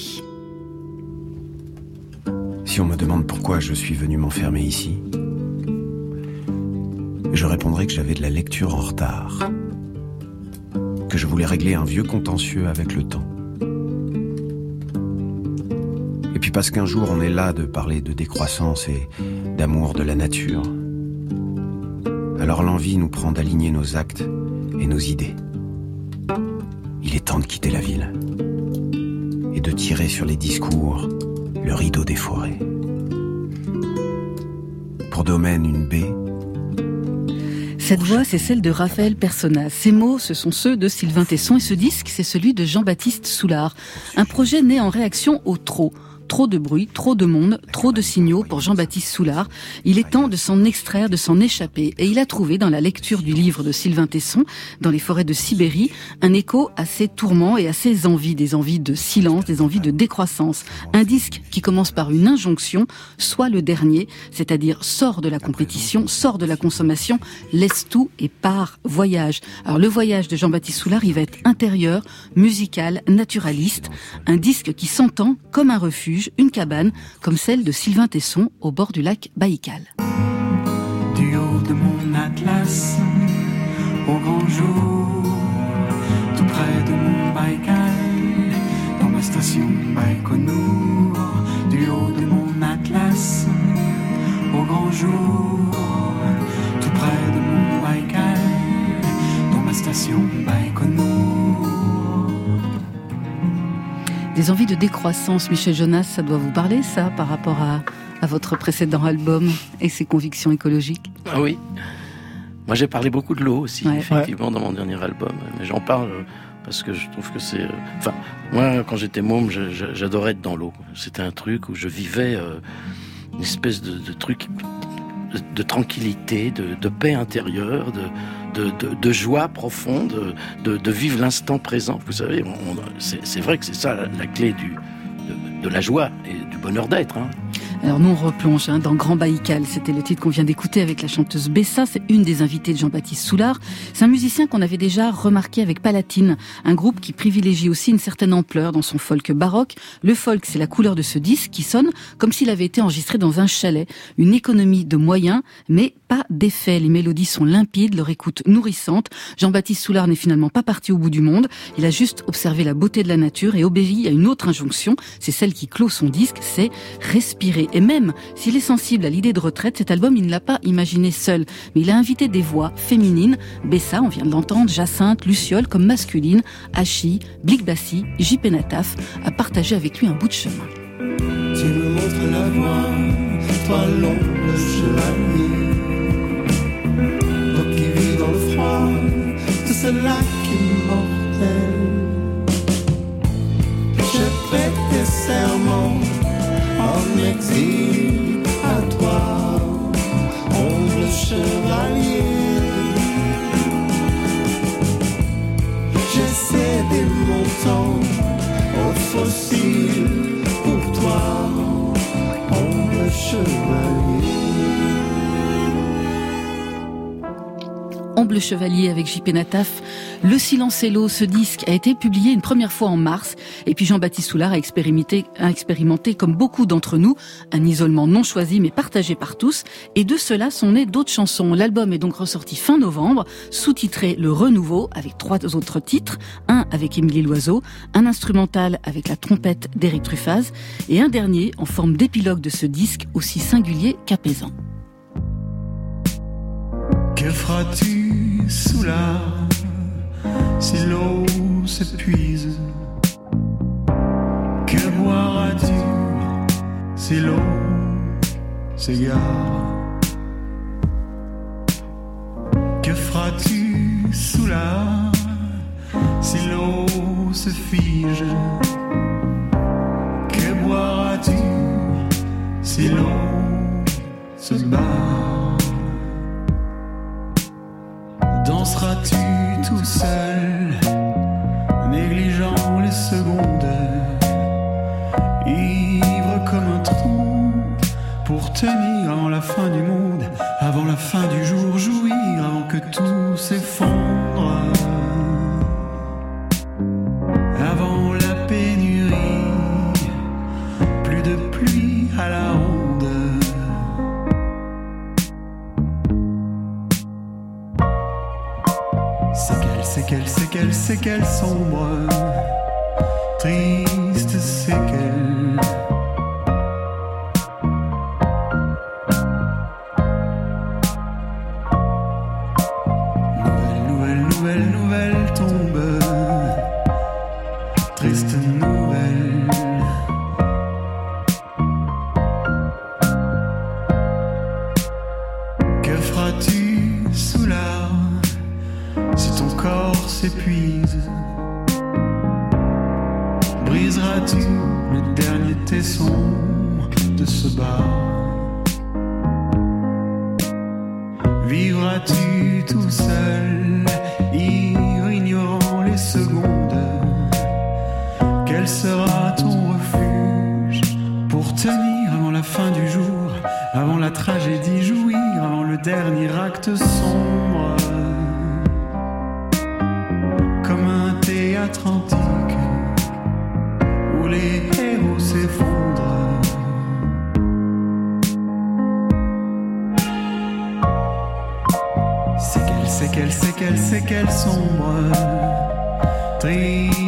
Si on me demande pourquoi je suis venu m'enfermer ici, je répondrai que j'avais de la lecture en retard, que je voulais régler un vieux contentieux avec le temps. Et puis parce qu'un jour on est là de parler de décroissance et d'amour de la nature, alors l'envie nous prend d'aligner nos actes et nos idées. Il est temps de quitter la ville et de tirer sur les discours le rideau des forêts. Pour domaine, une baie, Cette voix, c'est celle de Raphaël Persona. Ces mots, ce sont ceux de Sylvain Tesson et ce disque, c'est celui de Jean-Baptiste Soulard. Un projet né en réaction au trop. Trop de bruit, trop de monde, trop de signaux pour Jean-Baptiste Soulard. Il est temps de s'en extraire, de s'en échapper. Et il a trouvé dans la lecture du livre de Sylvain Tesson, dans les forêts de Sibérie, un écho à ses tourments et à ses envies, des envies de silence, des envies de décroissance. Un disque qui commence par une injonction, soit le dernier, c'est-à-dire sors de la compétition, sors de la consommation, laisse tout et pars, voyage. Alors le voyage de Jean-Baptiste Soulard, il va être intérieur, musical, naturaliste, un disque qui s'entend comme un refuge, une cabane, comme celle de Sylvain Tesson au bord du lac Baïkal. du haut de mon atlas au grand jour, tout près de mon Baïkal, dans ma station Baïkonour, du haut de mon atlas au grand jour, tout près de mon Baïkal, dans ma station Baïkonour. Des envies de décroissance, Michel Jonas, ça doit vous parler, ça, par rapport à, à votre précédent album et ses convictions écologiques? Ah oui. Moi, j'ai parlé beaucoup de l'eau aussi, Ouais. effectivement, dans mon dernier album. Mais j'en parle euh, parce que je trouve que c'est. euh, Enfin, moi, quand j'étais môme, j'adorais être dans l'eau. C'était un truc où je vivais euh, une espèce de, de truc de, de tranquillité, de, de paix intérieure, de, de, joie profonde, de, vivre l'instant présent. Vous savez, c'est vrai que c'est ça la, clé du, de, de la joie et du bonheur d'être. hein. Alors nous on replonge hein, dans Grand Baïkal, c'était le titre qu'on vient d'écouter avec la chanteuse Bessa, c'est une des invitées de Jean-Baptiste Soulard. C'est un musicien qu'on avait déjà remarqué avec Palatine, un groupe qui privilégie aussi une certaine ampleur dans son folk baroque. Le folk c'est la couleur de ce disque qui sonne comme s'il avait été enregistré dans un chalet, une économie de moyens mais pas d'effet. Les mélodies sont limpides, leur écoute nourrissante. Jean-Baptiste Soulard n'est finalement pas parti au bout du monde, il a juste observé la beauté de la nature et obéi à une autre injonction, c'est celle qui clôt son disque, c'est respirer. Et même s'il est sensible à l'idée de retraite, cet album, il ne l'a pas imaginé seul, mais il a invité des voix féminines, Bessa, on vient de l'entendre, Jacinthe, Luciole, comme masculine, Hachi, Blic Bassi, JP Nataf, à partager avec lui un bout de chemin. Tu me montres la toi. Toi qui vis dans le froid, de ce lac immortel. Je tes serments en exil à toi, ombre chevalier. J'ai cédé mon temps au fossile pour toi, ombre chevalier. Omble Chevalier avec JP Nataf. Le silence et l'eau, ce disque a été publié une première fois en mars. Et puis Jean-Baptiste Soulard a expérimenté, a expérimenté, comme beaucoup d'entre nous, un isolement non choisi mais partagé par tous. Et de cela sont nées d'autres chansons. L'album est donc ressorti fin novembre, sous-titré Le Renouveau, avec trois autres titres. Un avec Émilie Loiseau, un instrumental avec la trompette d'Éric Truffaz, et un dernier en forme d'épilogue de ce disque aussi singulier qu'apaisant. Que feras-tu sous la si l'eau s'épuise? Que boiras-tu si l'eau s'égare? Que feras-tu sous la si l'eau se fige? Que boiras-tu si l'eau se barre Danseras-tu tout seul, négligeant les secondes, ivre comme un trou, pour tenir avant la fin du monde, avant la fin du jour, jouir avant que tout s'effondre, Vivras-tu tout seul, qu'elle, c'est qu'elle sombre, triste,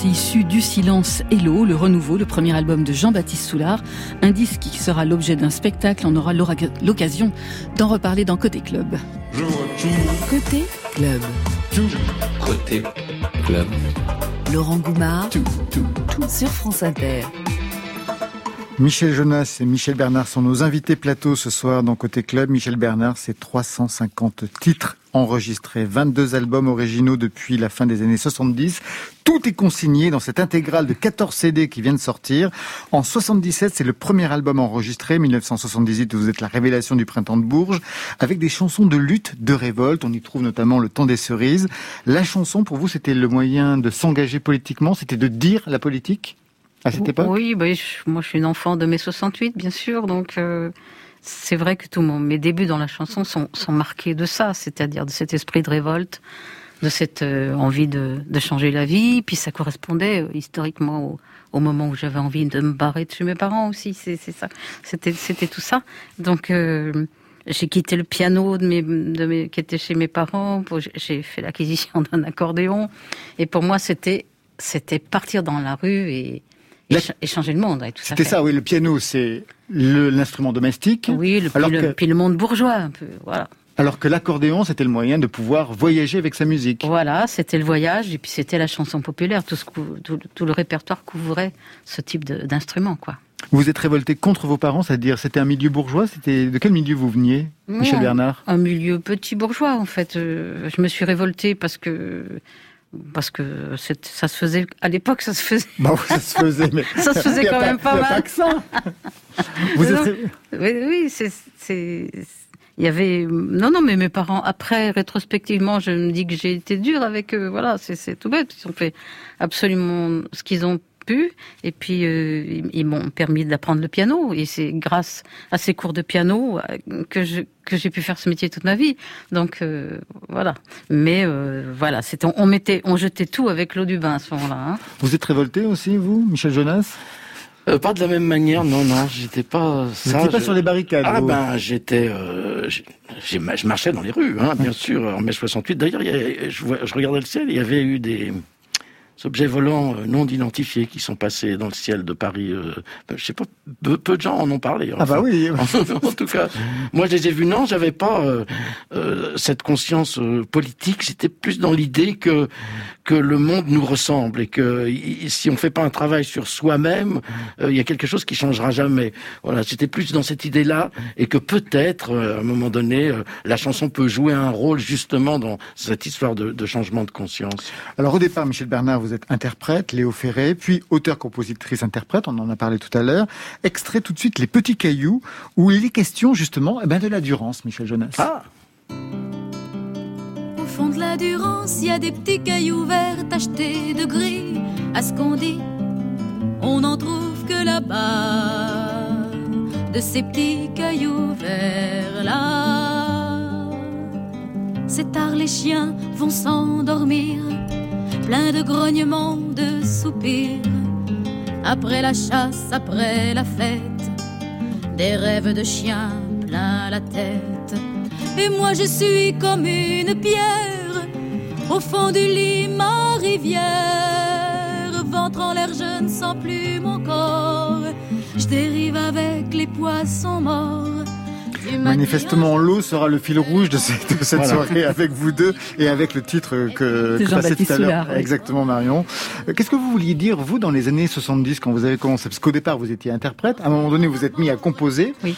C'est issu du Silence et l'eau, le renouveau, le premier album de Jean-Baptiste Soulard. Un disque qui sera l'objet d'un spectacle. On aura l'occasion d'en reparler dans Côté Club. Côté Club. Côté Club. Laurent Goumard. Sur France Inter. Michel Jonas et Michel Bernard sont nos invités plateau ce soir dans Côté Club. Michel Bernard, c'est 350 titres enregistrés, 22 albums originaux depuis la fin des années 70. Tout est consigné dans cette intégrale de 14 CD qui vient de sortir. En 77, c'est le premier album enregistré. 1978, vous êtes la révélation du printemps de Bourges, avec des chansons de lutte, de révolte. On y trouve notamment le temps des cerises. La chanson, pour vous, c'était le moyen de s'engager politiquement, c'était de dire la politique? À cette époque? Oui, bah, moi je suis une enfant de mai 68, bien sûr, donc euh, c'est vrai que tous mes débuts dans la chanson sont, sont marqués de ça, c'est-à-dire de cet esprit de révolte, de cette euh, envie de, de, changer la vie, puis ça correspondait euh, historiquement au, au, moment où j'avais envie de me barrer de chez mes parents aussi, c'est ça, c'était c'était tout ça. Donc j'ai quitté le piano de mes, de mes, qui était chez mes parents, j'ai fait l'acquisition d'un accordéon, et pour moi c'était c'était partir dans la rue et et, changer le monde. C'était ça, oui. Le piano, c'est l'instrument domestique. Oui, le, alors puis, le, monde bourgeois, un peu. Voilà. Alors que l'accordéon, c'était le moyen de pouvoir voyager avec sa musique. Voilà, c'était le voyage et puis c'était la chanson populaire. Tout, ce, tout, le répertoire couvrait ce type d'instrument, quoi. Vous êtes révolté contre vos parents, c'est-à-dire c'était un milieu bourgeois. C'était de quel milieu vous veniez, Michel Bernard? Un milieu petit bourgeois, en fait. Euh, je me suis révolté parce que parce que ça se faisait à l'époque ça se faisait. Bah ça se faisait mais ça se faisait quand même pas, mal pas que ça. Vous êtes... oui, oui c'est il y avait non non mais mes parents après rétrospectivement je me dis que j'ai été dur avec eux. Voilà c'est tout bête. Ils ont fait absolument ce qu'ils ont et puis, euh, ils, m'ont permis d'apprendre le piano. Et c'est grâce à ces cours de piano euh, que je que j'ai pu faire ce métier toute ma vie. Donc euh, voilà. Mais voilà, c'était on, mettait, on jetait tout avec l'eau du bain à ce moment-là. Hein. Vous êtes révolté aussi, vous, Michel Jonas? Pas de la même manière, non, non, j'étais pas. Vous n'étiez pas sur les barricades. Ah ben, j'étais, je marchais dans les rues, hein, bien sûr, en mai 68. D'ailleurs, je, je regardais le ciel, il y avait eu des, objets volants euh, non identifiés qui sont passés dans le ciel de Paris. Euh, je sais pas, peu, de gens en ont parlé. Ah bah oui. en, tout cas, moi je les ai vus. Non, j'avais pas euh, cette conscience politique. J'étais plus dans l'idée que que le monde nous ressemble et que si on fait pas un travail sur soi-même, il y a quelque chose qui changera jamais. Voilà, j'étais plus dans cette idée-là et que peut-être à un moment donné, la chanson peut jouer un rôle justement dans cette histoire de, de changement de conscience. Alors au départ, Michel Bernard, vous vous êtes interprète, Léo Ferré, puis auteur, compositrice, interprète, on en a parlé tout à l'heure. Extrait tout de suite Les Petits Cailloux, où il est question justement eh ben, de la Durance, Michel Jonas. Ah Au fond de la Durance, il y a des petits cailloux verts tachetés de gris. À ce qu'on dit, on n'en trouve que là-bas. De ces petits cailloux verts là. C'est tard, les chiens vont s'endormir plein de grognements, de soupirs. Après la chasse, après la fête, des rêves de chiens plein la tête. Et moi je suis comme une pierre au fond du lit, ma rivière. Ventre en l'air, je ne sens plus mon corps. Je dérive avec les poissons morts. Manifestement, l'eau sera le fil rouge de cette, soirée avec vous deux et avec le titre que, que passait tout à l'heure. Exactement, Marion. Euh, qu'est-ce que vous vouliez dire, vous, dans les années 70, quand vous avez commencé? Parce qu'au départ, vous étiez interprète. À un moment donné, vous êtes mis à composer. Oui.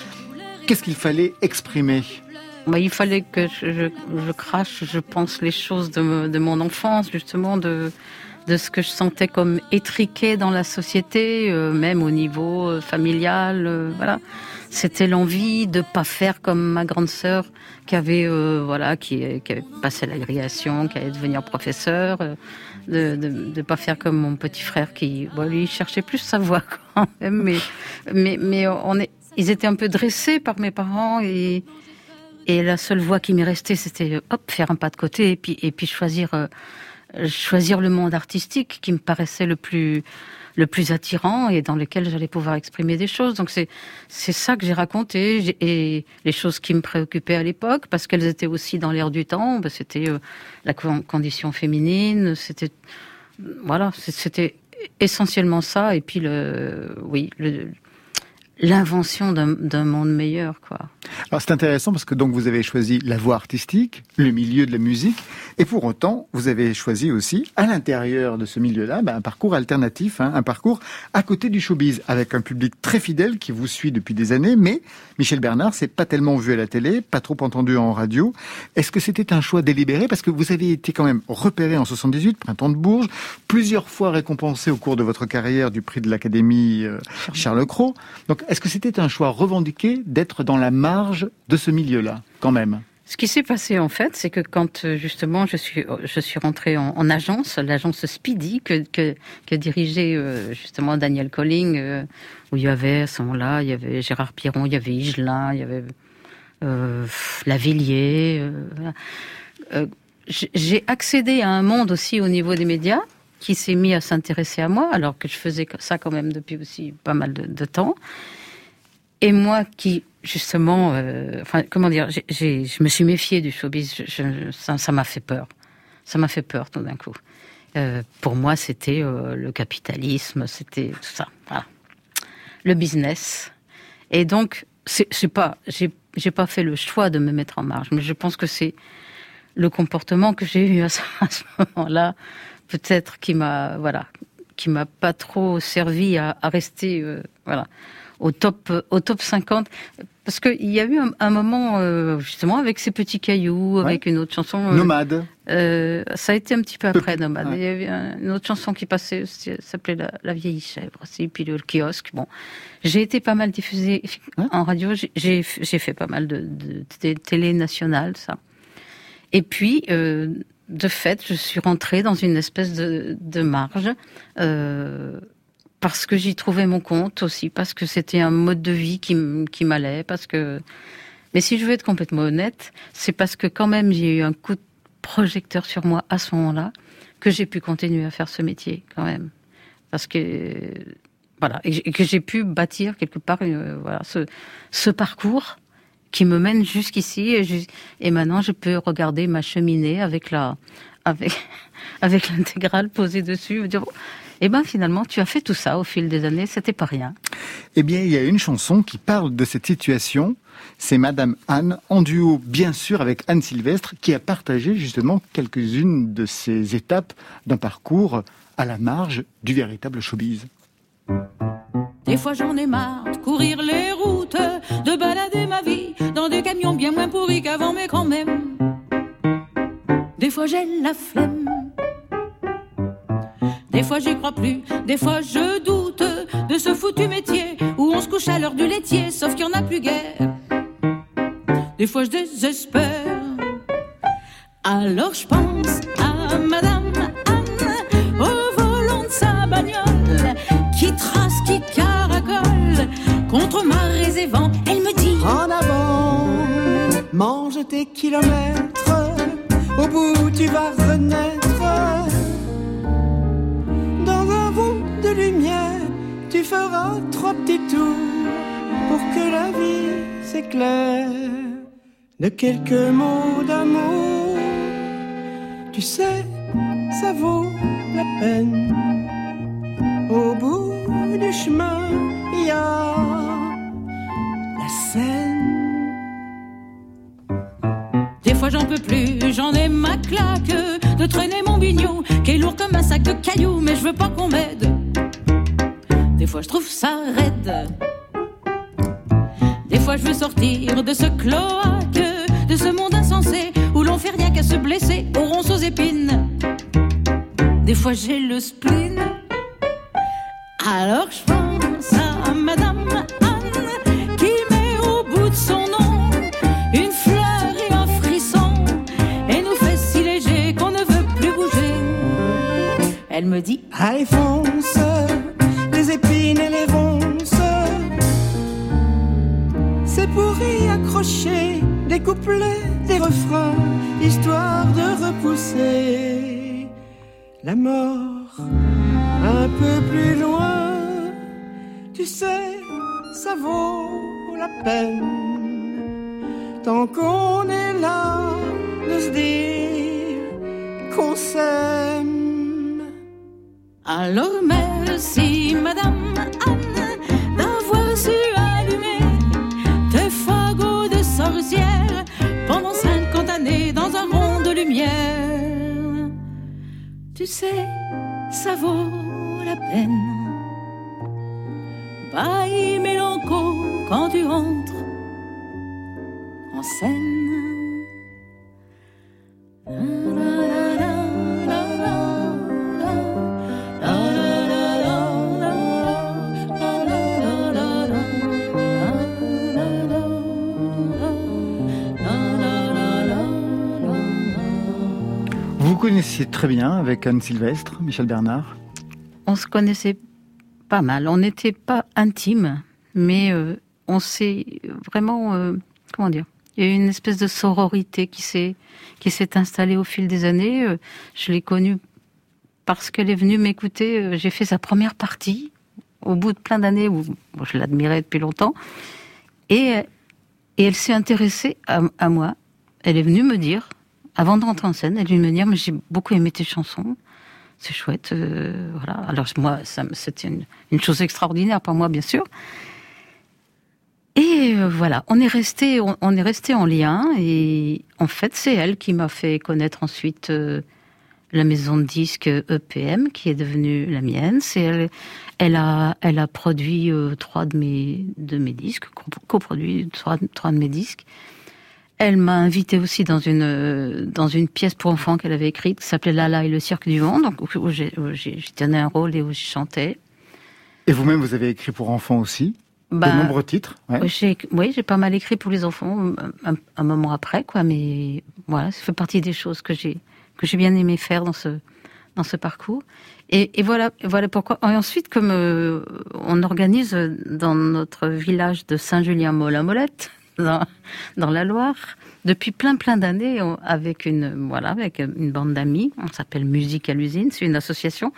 Qu'est-ce qu'il fallait exprimer? Bah, il fallait que je, je, crache, je pense, les choses de, de mon enfance, justement, de, de ce que je sentais comme étriqué dans la société, euh, même au niveau euh, familial, voilà c'était l'envie de pas faire comme ma grande sœur qui avait euh, voilà qui, qui, avait passé l'agrégation, qui allait devenir professeur, euh, de, de, pas faire comme mon petit frère qui lui cherchait plus sa voix quand même, mais mais mais on est ils étaient un peu dressés par mes parents et et la seule voie qui m'est restée c'était hop faire un pas de côté et puis et puis choisir euh, choisir le monde artistique qui me paraissait le plus le plus attirant et dans lequel j'allais pouvoir exprimer des choses. Donc c'est c'est ça que j'ai raconté et les choses qui me préoccupaient à l'époque parce qu'elles étaient aussi dans l'air du temps. Ben, c'était euh, la condition féminine, c'était voilà, c'était essentiellement ça. Et puis le, oui, le, l'invention d'un monde meilleur, quoi. Alors c'est intéressant parce que donc vous avez choisi la voie artistique, le milieu de la musique, et pour autant vous avez choisi aussi à l'intérieur de ce milieu-là ben, un parcours alternatif, hein, un parcours à côté du showbiz, avec un public très fidèle qui vous suit depuis des années. Mais Michel Bernard, c'est pas tellement vu à la télé, pas trop entendu en radio. Est-ce que c'était un choix délibéré? Parce que vous avez été quand même repéré en 78, printemps de Bourges, plusieurs fois récompensé au cours de votre carrière du prix de l'Académie euh, Charles Cros. Donc est-ce que c'était un choix revendiqué d'être dans la marge de ce milieu-là, quand même? Ce qui s'est passé en fait, c'est que quand euh, justement je suis je suis rentrée en, agence, l'agence Speedy que, que, dirigeait euh, justement Daniel Colling, euh, où il y avait à ce moment-là, il y avait Gérard Piron, il y avait Igelin, il y avait euh, Lavillier. J'ai accédé à un monde aussi au niveau des médias qui s'est mis à s'intéresser à moi, alors que je faisais ça quand même depuis aussi pas mal de temps. Et moi qui, justement, euh, comment dire, je me suis méfiée du showbiz. ça m'a fait peur. Ça m'a fait peur tout d'un coup. Euh, pour moi, c'était euh, le capitalisme, c'était tout ça. Le business. Et donc, c'est pas, j'ai pas fait le choix de me mettre en marge, mais je pense que c'est le comportement que j'ai eu à ce, moment-là, peut-être qui m'a, voilà, qui m'a pas trop servi à, à rester, voilà au top, au top 50 parce qu'il y a eu un, moment, euh, justement, avec ces petits cailloux, avec une autre chanson. Euh, Nomade. Euh, ça a été un petit peu après Nomade. Il y avait une autre chanson qui passait, s'appelait la, vieille chèvre, aussi, puis le kiosque. Bon, j'ai été pas mal diffusée en radio. J'ai fait pas mal de, de, télé nationale, ça. Et puis, de fait, je suis rentrée dans une espèce de, de marge parce que j'y trouvais mon compte aussi, parce que c'était un mode de vie qui, qui m'allait, parce que. Mais si je veux être complètement honnête, c'est parce que quand même j'ai eu un coup de projecteur sur moi à ce moment-là que j'ai pu continuer à faire ce métier quand même, parce que voilà et que j'ai pu bâtir quelque part euh, voilà ce, ce parcours qui me mène jusqu'ici et, et maintenant je peux regarder ma cheminée avec la avec avec l'intégrale posée dessus, dire eh ben finalement, tu as fait tout ça au fil des années, c'était pas rien. Eh bien, il y a une chanson qui parle de cette situation. C'est Madame Anne, en duo bien sûr avec Anne Sylvestre, qui a partagé justement quelques-unes de ces étapes d'un parcours à la marge du véritable showbiz. Des fois j'en ai marre de courir les routes, de balader ma vie dans des camions bien moins pourris qu'avant, mais quand même. Des fois j'ai la flemme des fois j'y crois plus, des fois je doute de ce foutu métier où on se couche à l'heure du laitier, sauf qu'il y en a plus guère. Des fois je désespère. Alors je pense à Madame Anne, au volant de sa bagnole, qui trace, qui caracole contre marées et vents. Elle me dit En avant, mange tes kilomètres, au bout tu vas renaître lumière, tu feras trois petits tours pour que la vie s'éclaire de quelques mots d'amour. Tu sais, ça vaut la peine. Au bout du chemin, il y a la scène. J'en peux plus, j'en ai ma claque de traîner mon bignon qui est lourd comme un sac de cailloux, mais je veux pas qu'on m'aide. Des fois je trouve ça raide. Des fois je veux sortir de ce cloaque, de ce monde insensé où l'on fait rien qu'à se blesser aux ronces aux épines. Des fois j'ai le spleen. Alors je pense à Madame Elle me dit Allez fonce épines et les ronces. C'est pour y accrocher des couplets, des refrains, histoire de repousser la mort un peu plus loin. Tu sais, ça vaut la peine tant qu'on est là de se dire qu'on s'aime. Alors merci, Madame Anne, d'avoir su allumer tes fagots de sorcière pendant 50 années dans un rond de lumière. Tu sais, ça vaut la peine. Bye, mélanco, quand tu rentres en scène. Connaissiez très bien avec Anne Sylvestre, Michel Bernard On se connaissait pas mal. On n'était pas intimes, mais euh, on s'est vraiment, euh, comment dire, il y a eu une espèce de sororité qui s'est qui s'est installée au fil des années. Euh, Je l'ai connue parce qu'elle est venue m'écouter. J'ai fait sa première partie au bout de plein d'années où je l'admirais depuis longtemps, et et elle s'est intéressée à, à moi. Elle est venue me dire, avant de rentrer en scène, elle est venue me dire, mais j'ai beaucoup aimé tes chansons c'est chouette. euh, voilà. Alors moi, c'était une, chose extraordinaire pour moi, bien sûr. Et euh, voilà, on est resté, on, est resté en lien. Et en fait, c'est elle qui m'a fait connaître ensuite euh, la maison de disques EPM, qui est devenue la mienne. C'est elle, elle a, elle a produit trois de mes de mes disques, co- coproduit trois, trois de mes disques. Elle m'a invité aussi dans une dans une pièce pour enfants qu'elle avait écrite qui s'appelait Lala et le cirque du vent, donc où j'ai tenais un rôle et où je chantais. Et vous-même, vous avez écrit pour enfants aussi Bah, De nombreux titres ouais. Oui, j'ai, pas mal écrit pour les enfants un, un moment après, quoi. Mais voilà, ça fait partie des choses que j'ai que j'ai bien aimé faire dans ce dans ce parcours. Et, et voilà, voilà pourquoi. Et ensuite, comme euh, on organise dans notre village de Saint-Julien-Molin-Molette, dans, la Loire, depuis plein plein d'années, avec une voilà, avec une bande d'amis, on s'appelle Musique à l'usine, c'est une association.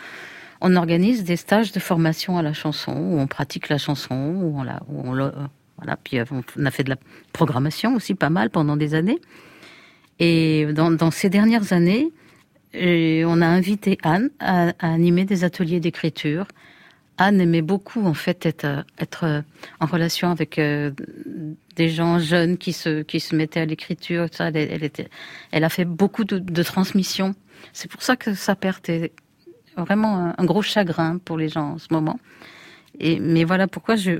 On organise des stages de formation à la chanson, où on pratique la chanson, où on la, où on voilà. Puis euh, on a fait de la programmation aussi pas mal pendant des années. Et dans, ces dernières années, euh, on a invité Anne à, animer des ateliers d'écriture. Anne aimait beaucoup en fait être, euh, en relation avec des gens jeunes qui se qui se mettaient à l'écriture. Elle, elle a fait beaucoup de, de transmission. C'est pour ça que sa perte est vraiment un, gros chagrin pour les gens en ce moment. Et, mais voilà pourquoi je,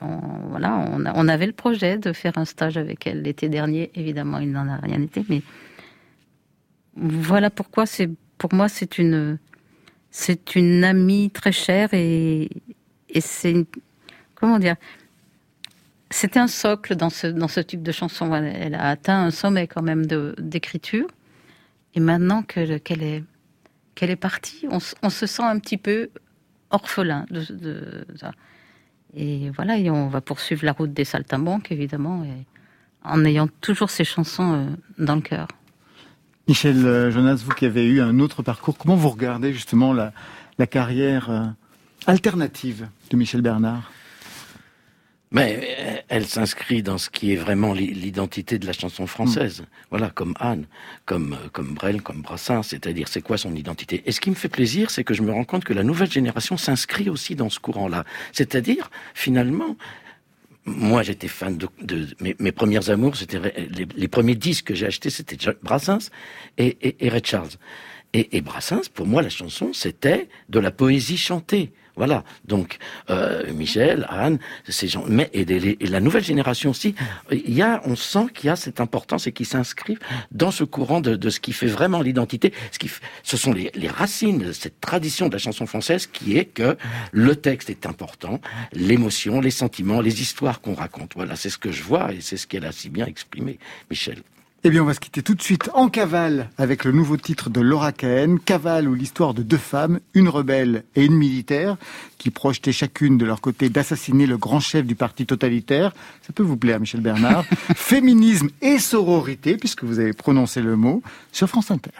on, voilà, on, avait le projet de faire un stage avec elle l'été dernier. Évidemment, il n'en a rien été, mais voilà pourquoi pour moi, c'est une, c'est une amie très chère et, et c'est, comment dire, c'était un socle dans ce, dans ce type de chanson. Elle, a atteint un sommet quand même d'écriture. Et maintenant que, qu'elle est, qu'elle est partie, on, se sent un petit peu orphelin de, ça. Et voilà, et on va poursuivre la route des saltimbanques, évidemment, en ayant toujours ces chansons euh, dans le cœur. Michel euh, Jonas, vous qui avez eu un autre parcours, comment vous regardez justement la, la carrière euh, alternative de Michel Bernard? Mais euh, elle s'inscrit dans ce qui est vraiment l'i- l'identité de la chanson française. Voilà, comme Anne, comme euh, comme Brel, comme Brassens, c'est-à-dire c'est quoi son identité? Et ce qui me fait plaisir, c'est que je me rends compte que la nouvelle génération s'inscrit aussi dans ce courant-là. C'est-à-dire, finalement, moi j'étais fan de, de mes, mes premières amours, c'était les, les premiers disques que j'ai achetés, c'était Brassens et, et, et Ray Charles. Et, et Brassens, pour moi, la chanson, c'était de la poésie chantée. Voilà. Donc, euh, Michel, Anne, ces gens, mais et, la nouvelle génération aussi, il y a, on sent qu'il y a cette importance et qu'ils s'inscrivent dans ce courant de, de ce qui fait vraiment l'identité. Ce qui, ce sont les, les racines de cette tradition de la chanson française qui est que le texte est important, l'émotion, les sentiments, les histoires qu'on raconte. Voilà, c'est ce que je vois et c'est ce qu'elle a si bien exprimé, Michel. Eh bien, on va se quitter tout de suite en cavale avec le nouveau titre de Laura Cahen, Cavale ou l'histoire de deux femmes, une rebelle et une militaire, qui projetaient chacune de leur côté d'assassiner le grand chef du parti totalitaire. Ça peut vous plaire, Michel Bernard. Féminisme et sororité, puisque vous avez prononcé le mot, sur France Inter.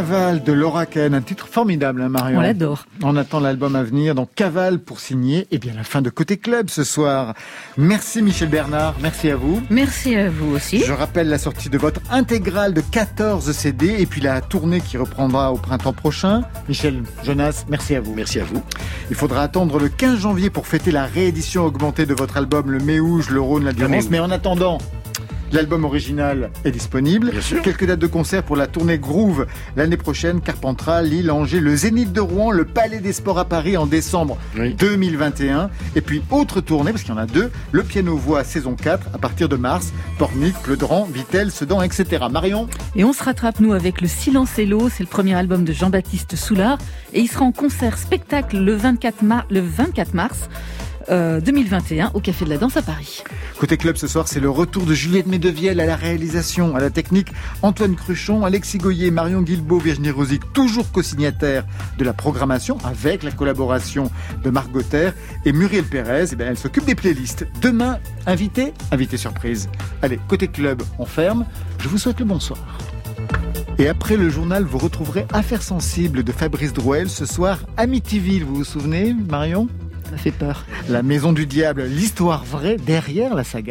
Cavale de Laura Ken, un titre formidable, hein, Marion. On l'adore. On attend l'album à venir, donc Cavale pour signer. Et bien la fin de Côté Club ce soir. Merci Michel Bernard, merci à vous. Merci à vous aussi. Je rappelle la sortie de votre intégrale de 14 CD et puis la tournée qui reprendra au printemps prochain. Michel Jonas, merci à vous. Merci à vous. Il faudra attendre le 15 janvier pour fêter la réédition augmentée de votre album Le Méouge, le Rhône, la Durance. Mais en attendant, L'album original est disponible. Quelques dates de concert pour la tournée Groove l'année prochaine. Carpentras, Lille, Angers, le Zénith de Rouen, le Palais des Sports à Paris en décembre 2021. Et puis autre tournée, parce qu'il y en a deux, le Piano Voix saison 4 à partir de mars. Pornic, Pleudran, Vitel, Sedan, etc. Marion? Et on se rattrape, nous, avec Le Silence et l'eau. C'est le premier album de Jean-Baptiste Soulard. Et il sera en concert spectacle le 24, mar- le 24 mars. Euh, 2021 au Café de la Danse à Paris. Côté club ce soir, c'est le retour de Juliette Medevielle à la réalisation, à la technique, Antoine Cruchon, Alexis Goyer, Marion Guilbeault, Virginie Rosic, toujours co-signataires de la programmation avec la collaboration de Marc Gauthier et Muriel Pérez. Eh bien, elle s'occupe des playlists. Demain, invité, invité surprise. Allez, côté club, on ferme. Je vous souhaite le bonsoir. Et après le journal, vous retrouverez Affaires sensibles de Fabrice Drouel. Ce soir, Amityville, vous vous souvenez, Marion? Ça fait peur. La maison du diable, l'histoire vraie derrière la saga.